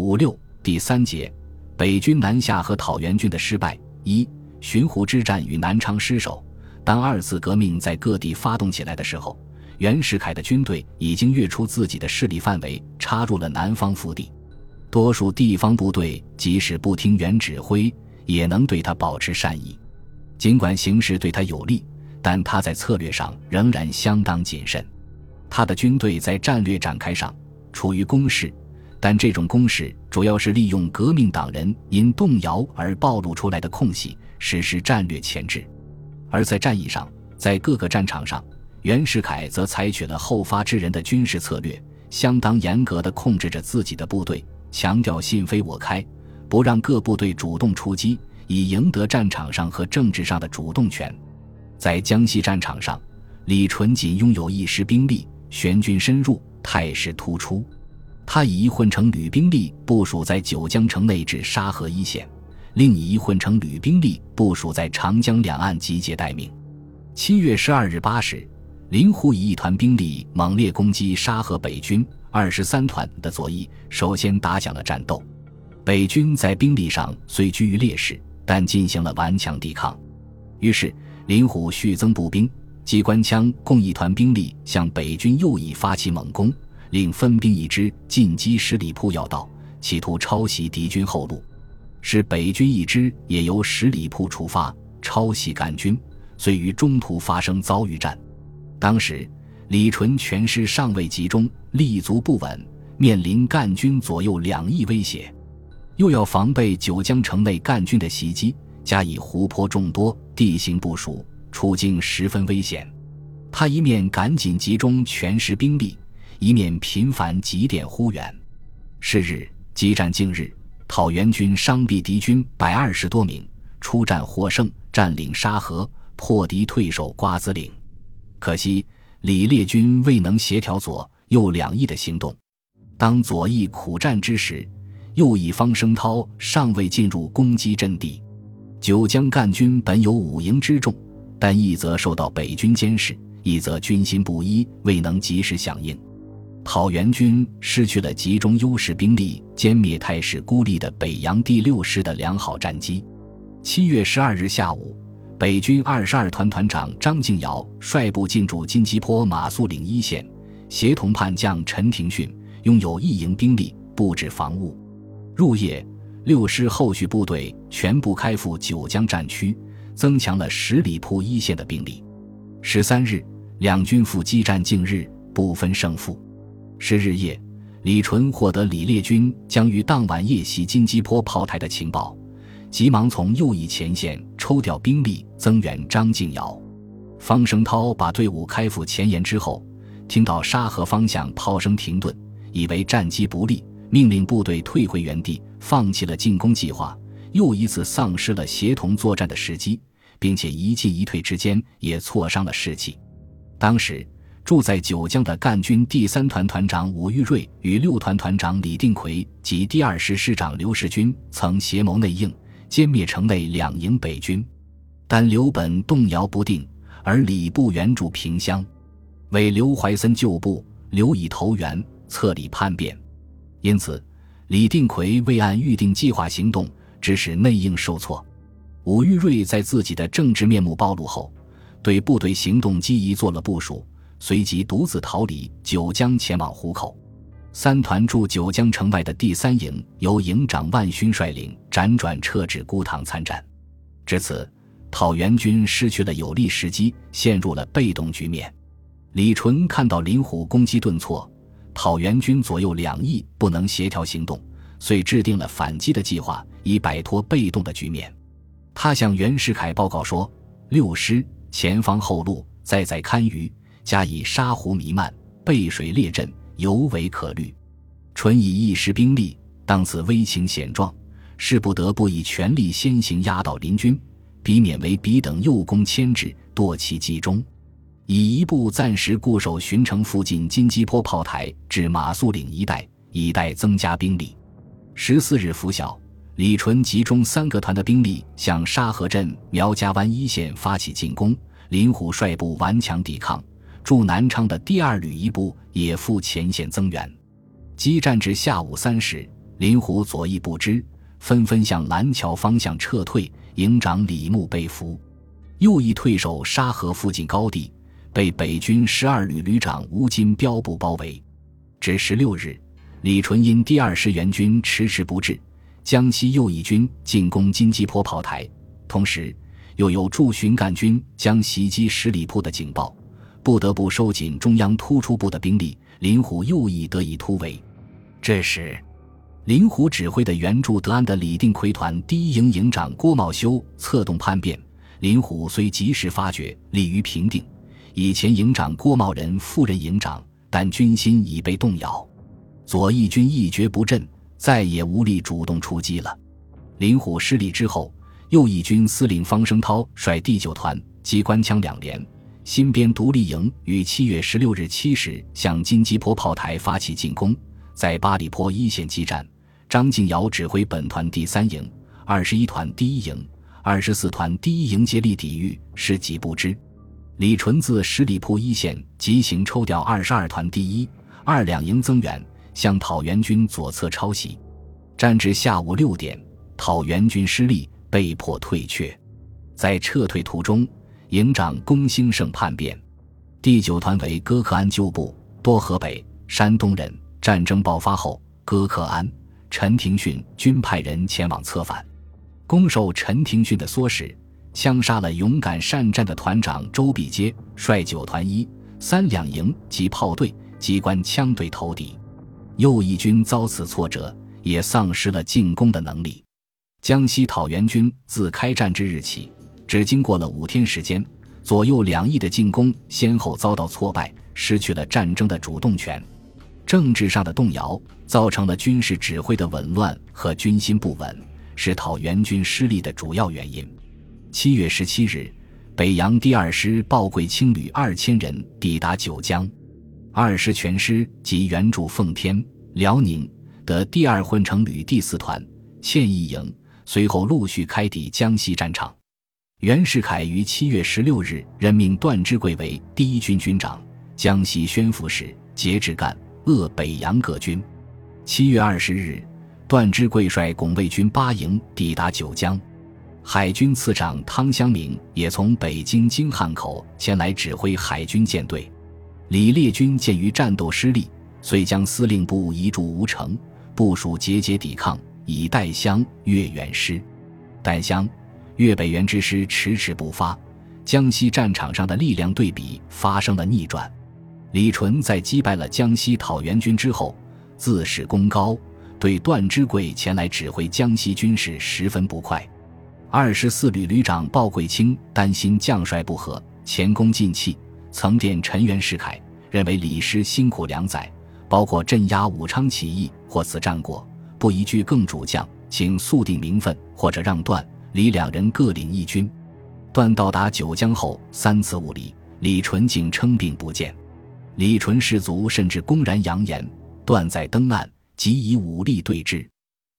五六第三节，北军南下和讨袁军的失败。一、巡湖之战与南昌失守。当二次革命在各地发动起来的时候，袁世凯的军队已经跃出自己的势力范围，插入了南方腹地。多数地方部队即使不听袁指挥，也能对他保持善意。尽管形势对他有利，但他在策略上仍然相当谨慎。他的军队在战略展开上处于攻势，但这种攻势主要是利用革命党人因动摇而暴露出来的空隙实施战略前置。而在战役上，在各个战场上，袁世凯则采取了后发制人的军事策略，相当严格地控制着自己的部队，强调信非我开，不让各部队主动出击。以赢得战场上和政治上的主动权，在江西战场上，李纯仅拥有一师兵力，玄军深入，态势突出。他以一混成旅兵力部署在九江城内至沙河一线，另以一混成旅兵力部署在长江两岸集结待命。七月十二日八时，林虎以一团兵力猛烈攻击沙河北军二十三团的左翼，首先打响了战斗。北军在兵力上虽居于劣势。但进行了顽强抵抗，于是林虎续增步兵、机关枪共一团兵力向北军右翼发起猛攻，另分兵一支进击十里铺要道，企图抄袭敌军后路；使北军一支也由十里铺出发抄袭赣军，遂于中途发生遭遇战。当时李纯全师尚未集中，立足不稳，面临赣军左右两翼威胁。又要防备九江城内赣军的袭击，加以湖泊众多，地形不熟，处境十分危险。他一面赶紧集中全师兵力，一面频繁急电呼援。是日，激战近日，讨袁军伤毙敌军百二十多名，出战获胜，占领沙河，破敌退守瓜子岭。可惜李烈军未能协调左右两翼的行动。当左翼苦战之时。右翼方声涛尚未进入攻击阵地，九江赣军本有五营之众，但一则受到北军监视，一则军心不一，未能及时响应。讨袁军失去了集中优势兵力歼灭态势孤立的北洋第六师的良好战机。七月十二日下午，北军二十二团团长张敬尧率部进驻金鸡坡马谡岭一线，协同叛将陈廷训拥有一营兵力布置防务。入夜，六师后续部队全部开赴九江战区，增强了十里铺一线的兵力。十三日，两军复激战，近日不分胜负。十日夜，李纯获得李烈军将于当晚夜袭金鸡坡炮台的情报，急忙从右翼前线抽调兵力增援张敬尧。方声涛把队伍开赴前沿之后，听到沙河方向炮声停顿，以为战机不利。命令部队退回原地，放弃了进攻计划，又一次丧失了协同作战的时机，并且一进一退之间也挫伤了士气。当时住在九江的赣军第三团团长武玉瑞与六团团长李定奎及第二师师长刘世军曾协谋内应，歼灭城内两营北军，但刘本动摇不定，而李部援助萍乡，为刘怀森旧部，刘以投援，策里叛变。因此，李定奎未按预定计划行动，致使内应受挫。武玉瑞在自己的政治面目暴露后，对部队行动机宜做了部署，随即独自逃离九江，前往湖口。三团驻九江城外的第三营由营长万勋率领，辗转撤至孤塘参战。至此，讨袁军失去了有利时机，陷入了被动局面。李纯看到林虎攻击顿挫。讨袁军左右两翼不能协调行动，遂制定了反击的计划，以摆脱被动的局面。他向袁世凯报告说：“六师前方后路再在堪舆，加以沙湖弥漫，背水列阵，尤为可虑。纯以一时兵力，当此危情险状，是不得不以全力先行压倒林军，避免为彼等诱攻牵制，堕其集中。”以一部暂时固守巡城附近金鸡坡炮台至马谡岭一带，以待增加兵力。十四日拂晓，李纯集中三个团的兵力向沙河镇苗家湾一线发起进攻，林虎率部顽强抵抗。驻南昌的第二旅一部也赴前线增援。激战至下午三时，林虎左翼不知，纷纷向蓝桥方向撤退。营长李牧被俘，右翼退守沙河附近高地，被北军十二旅旅长吴金彪部包围。至十六日，李纯因第二师援军迟迟不至，江西右翼军进攻金鸡坡炮台，同时又有驻巡赣军将袭击十里铺的警报，不得不收紧中央突出部的兵力。林虎右翼得以突围。这时。林虎指挥的援助德安的李定奎团第一营营长郭茂修策动叛变，林虎虽及时发觉，立于平定。以前营长郭茂仁赴任营长，但军心已被动摇。左翼军一蹶不振，再也无力主动出击了。林虎失利之后，右翼军司令方声涛率第九团机关枪两连，新编独立营于七月十六日七时向金鸡坡炮台发起进攻。在八里坡一线激战，张敬尧指挥本团第三营、二十一团第一营、二十四团第一营接力抵御，士几不支。李纯自十里铺一线急行抽调二十二团第一、二两营增援，向讨袁军左侧抄袭。战至下午六点，讨袁军失利，被迫退却。在撤退途中，营长龚兴盛叛变。第九团为戈克安旧部，多河北、山东人。战争爆发后，戈克安、陈廷训均派人前往策反。攻受陈廷训的唆使，枪杀了勇敢善战的团长周必阶，率九团一、三两营及炮队机关枪队投敌。右翼军遭此挫折，也丧失了进攻的能力。江西讨袁军自开战之日起，只经过了五天时间，左右两翼的进攻先后遭到挫败，失去了战争的主动权。政治上的动摇，造成了军事指挥的紊乱和军心不稳，是讨袁军失利的主要原因。七月十七日，北洋第二师鲍贵清旅二千人抵达九江，二师全师及援助奉天、辽宁的第二混成旅第四团、欠义营，随后陆续开抵江西战场。袁世凯于七月十六日任命段芝贵为第一军军长、江西宣抚使，节制赣。鄂北洋各军，七月二十日，段芝贵率拱卫军八营抵达九江，海军次长汤湘明也从北京京汉口前来指挥海军舰队。李烈军鉴于战斗失利，遂将司令部移驻吴城，部署节节抵抗，以待湘粤援师。待湘粤北援之师迟迟不发，江西战场上的力量对比发生了逆转。李纯在击败了江西讨袁军之后，自恃功高，对段芝贵前来指挥江西军事十分不快。二十四旅旅长鲍贵卿担心将帅不和，前功尽弃，曾电陈元世凯，认为李师辛苦两载，包括镇压武昌起义或此战果，不宜聚更主将，请速定名分，或者让段、李两人各领一军。段到达九江后三次无礼，李纯竟称病不见。李纯士卒甚至公然扬言，段在登岸即以武力对峙。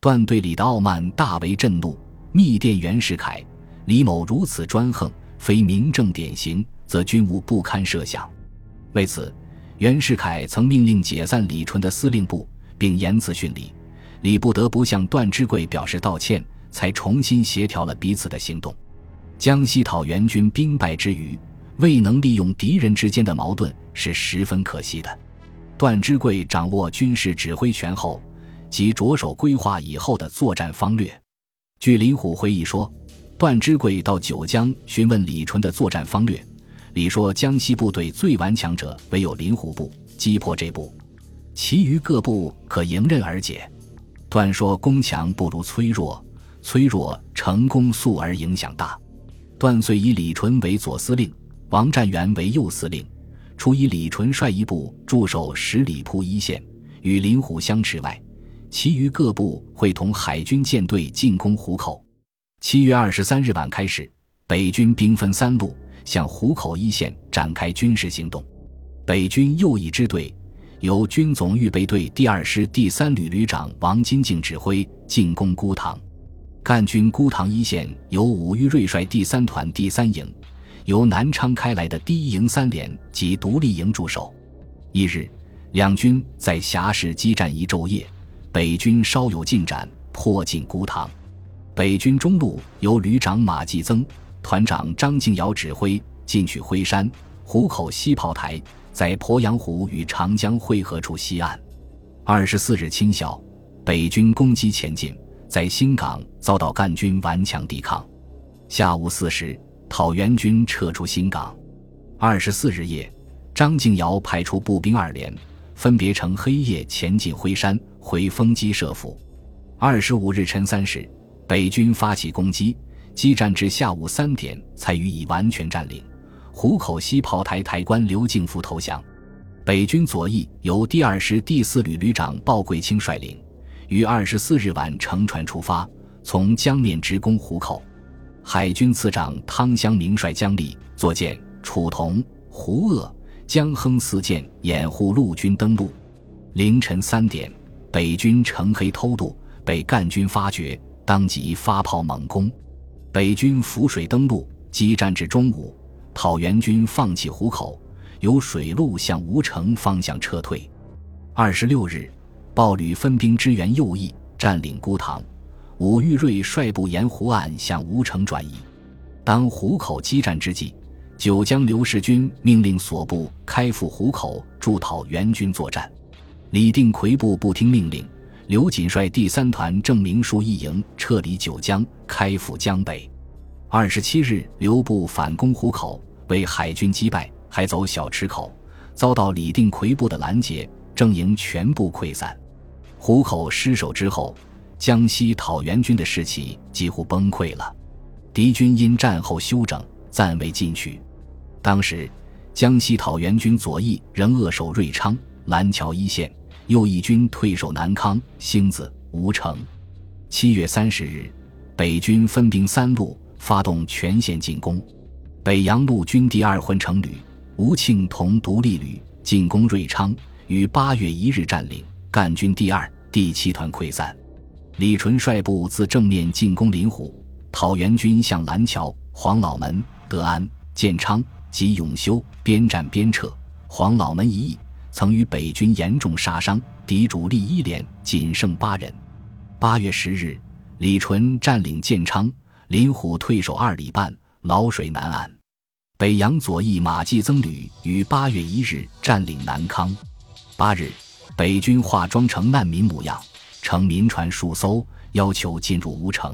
段对李的傲慢大为震怒，密电袁世凯：“李某如此专横，非明正典型，则军务不堪设想。”为此，袁世凯曾命令解散李纯的司令部，并严词训李。李不得不向段芝贵表示道歉，才重新协调了彼此的行动。江西讨袁军兵败之余。未能利用敌人之间的矛盾是十分可惜的。段芝贵掌握军事指挥权后，即着手规划以后的作战方略。据林虎回忆说，段芝贵到九江询问李纯的作战方略，李说江西部队最顽强者唯有林虎部，击破这部，其余各部可迎刃而解。段说攻强不如脆弱，脆弱成功速而影响大。段遂以李纯为左司令。王占元为右司令，除以李纯率一部驻守十里铺一线，与林虎相持外，其余各部会同海军舰队进攻湖口。七月二十三日晚开始，北军兵分三路向湖口一线展开军事行动。北军右翼支队由军总预备队第二师第三旅旅长王金敬指挥，进攻孤塘。赣军孤塘一线由武玉瑞率第三团第三营。由南昌开来的第一营三连及独立营驻守。一日，两军在峡市激战一昼夜，北军稍有进展，迫近孤塘。北军中路由旅长马继增、团长张敬尧指挥进取辉山、湖口西炮台，在鄱阳湖与长江汇合处西岸。二十四日清晓，北军攻击前进，在新港遭到赣军顽强抵抗。下午四时，讨袁军撤出新港。二十四日夜，张敬尧派出步兵二连，分别乘黑夜前进辉山，回丰基设伏。二十五日晨三时。北军发起攻击，激战至下午三点才予以完全占领。湖口西炮台台官刘敬福投降。北军左翼由第二师第四旅旅长鲍贵卿率领，于二十四日晚乘船出发，从江面直攻湖口。海军次长汤湘明率江力、坐舰、楚同、胡鄂、江亨四舰掩护陆军登陆。凌晨三点，北军乘黑偷渡，被赣军发觉。当即发炮猛攻，北军浮水登陆，激战至中午，讨袁军放弃湖口，由水路向吴城方向撤退。二十六日，鲍旅分兵支援右翼，占领孤塘。武玉瑞率部沿湖岸向吴城转移。当湖口激战之际，九江刘世军命令所部开赴湖口助讨袁军作战。李定奎部不听命令。刘瑾率第三团郑明书一营撤离九江，开赴江北。二十七日，刘部反攻湖口，为海军击败，还走小池口，遭到李定奎部的拦截，郑营全部溃散。湖口失守之后，江西讨袁军的士气几乎崩溃了。敌军因战后休整，暂未进取。当时，江西讨袁军左翼仍扼守瑞昌、蓝桥一线。右翼军退守南康、兴子、吴城。七月三十日，北军分兵三路发动全线进攻。北洋陆军第二混成旅吴庆同独立旅进攻瑞昌，于八月一日占领。赣军第二、第七团溃散。李纯率部自正面进攻临湖，讨袁军向蓝桥、黄老门、德安、建昌及永修边战边撤。黄老门一役。曾与北军严重杀伤，敌主力一连仅剩八人。八月十日，李纯占领建昌，林虎退守二里半，老水南岸。北洋左翼马继增旅于八月一日占领南康。八日，北军化妆成难民模样，乘民船数艘，要求进入吴城。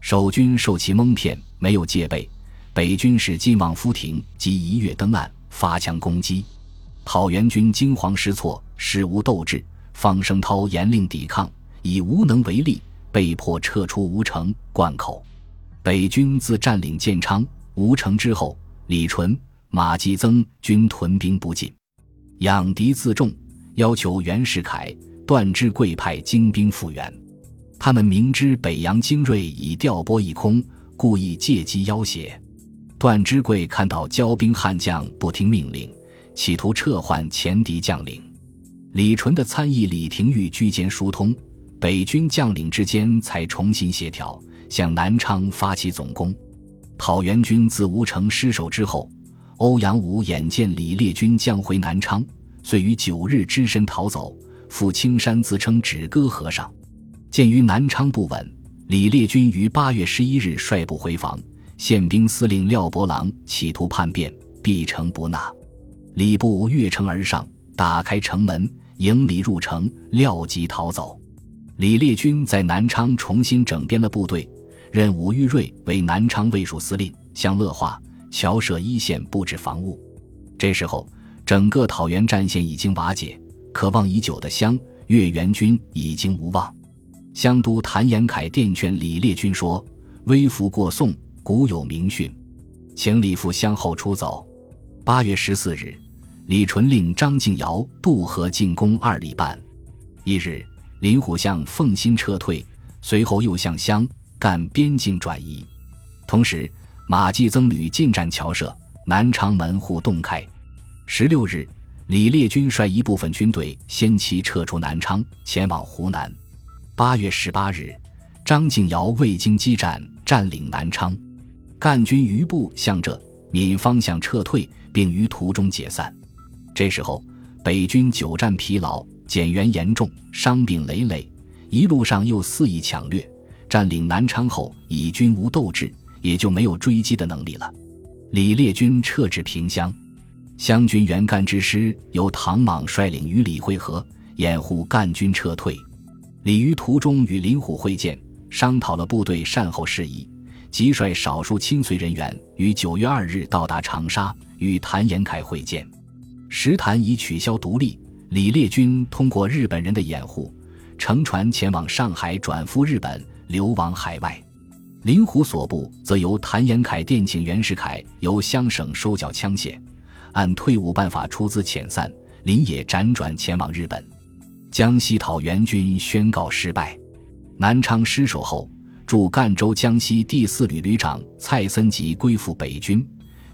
守军受其蒙骗，没有戒备。北军使金望夫亭即一跃登岸，发枪攻击。讨袁军惊慌失措，使无斗志。方声涛严令抵抗，已无能为力，被迫撤出吴城灌口。北军自占领建昌、吴城之后，李纯、马继增均屯兵不进，养敌自重，要求袁世凯、段芝贵派精兵复原。他们明知北洋精锐已调拨一空，故意借机要挟。段芝贵看到骄兵悍将不听命令。企图撤换前敌将领，李纯的参议李廷玉居间疏通，北军将领之间才重新协调，向南昌发起总攻。讨袁军自吴城失守之后，欧阳武眼见李烈军将回南昌，遂于九日只身逃走，赴青山自称止戈和尚。鉴于南昌不稳，李烈军于八月十一日率部回防，宪兵司令廖伯郎企图叛变，必城不纳。李部越城而上，打开城门迎李入城，廖即逃走。李烈军在南昌重新整编了部队，任武玉瑞为南昌卫戍司令，向乐化、侨舍一线布置防务。这时候，整个讨袁战线已经瓦解，渴望已久的湘粤援军已经无望。湘督谭延闿电劝李烈军说：“微服过宋，古有名训，请李复湘后出走。”八月十四日，李纯令张敬尧渡河进攻二里半。一日，林虎向奉新撤退，随后又向湘赣边境转移。同时，马继增旅进占侨社，南昌门户洞开。十六日，李烈军率一部分军队先期撤出南昌，前往湖南。八月十八日，张敬尧未经激战，占领南昌。赣军余部向浙闽方向撤退。并于途中解散。这时候，北军久战疲劳，减员严重，伤病累累，一路上又肆意抢掠，占领南昌后已军无斗志，也就没有追击的能力了。李烈军撤至萍乡，湘军袁干之师由唐莽率领与李会合，掩护赣军撤退。李于途中与林虎会见，商讨了部队善后事宜，即率少数亲随人员于九月二日到达长沙，与谭延闿会见。石谭已取消独立，李烈军通过日本人的掩护，乘船前往上海转赴日本，流亡海外。林虎所部则由谭延闿电请袁世凯由湘省收缴枪械，按退伍办法出资遣散。林也辗转前往日本。江西讨袁军宣告失败，南昌失守后，驻赣州江西第四旅旅长蔡森吉归附北军，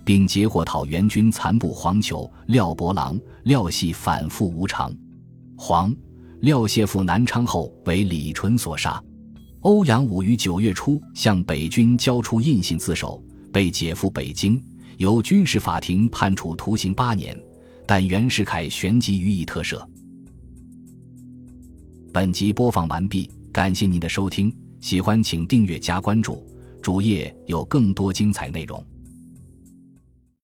并截获讨袁军残部黄球、廖伯郎、廖系反复无常。黄、廖谢赴南昌后为李纯所杀。欧阳武于九月初向北军交出印信自首，被解赴北京，由军事法庭判处徒刑八年，但袁世凯旋即予以特赦。本集播放完毕，感谢您的收听，喜欢请订阅加关注，主页有更多精彩内容。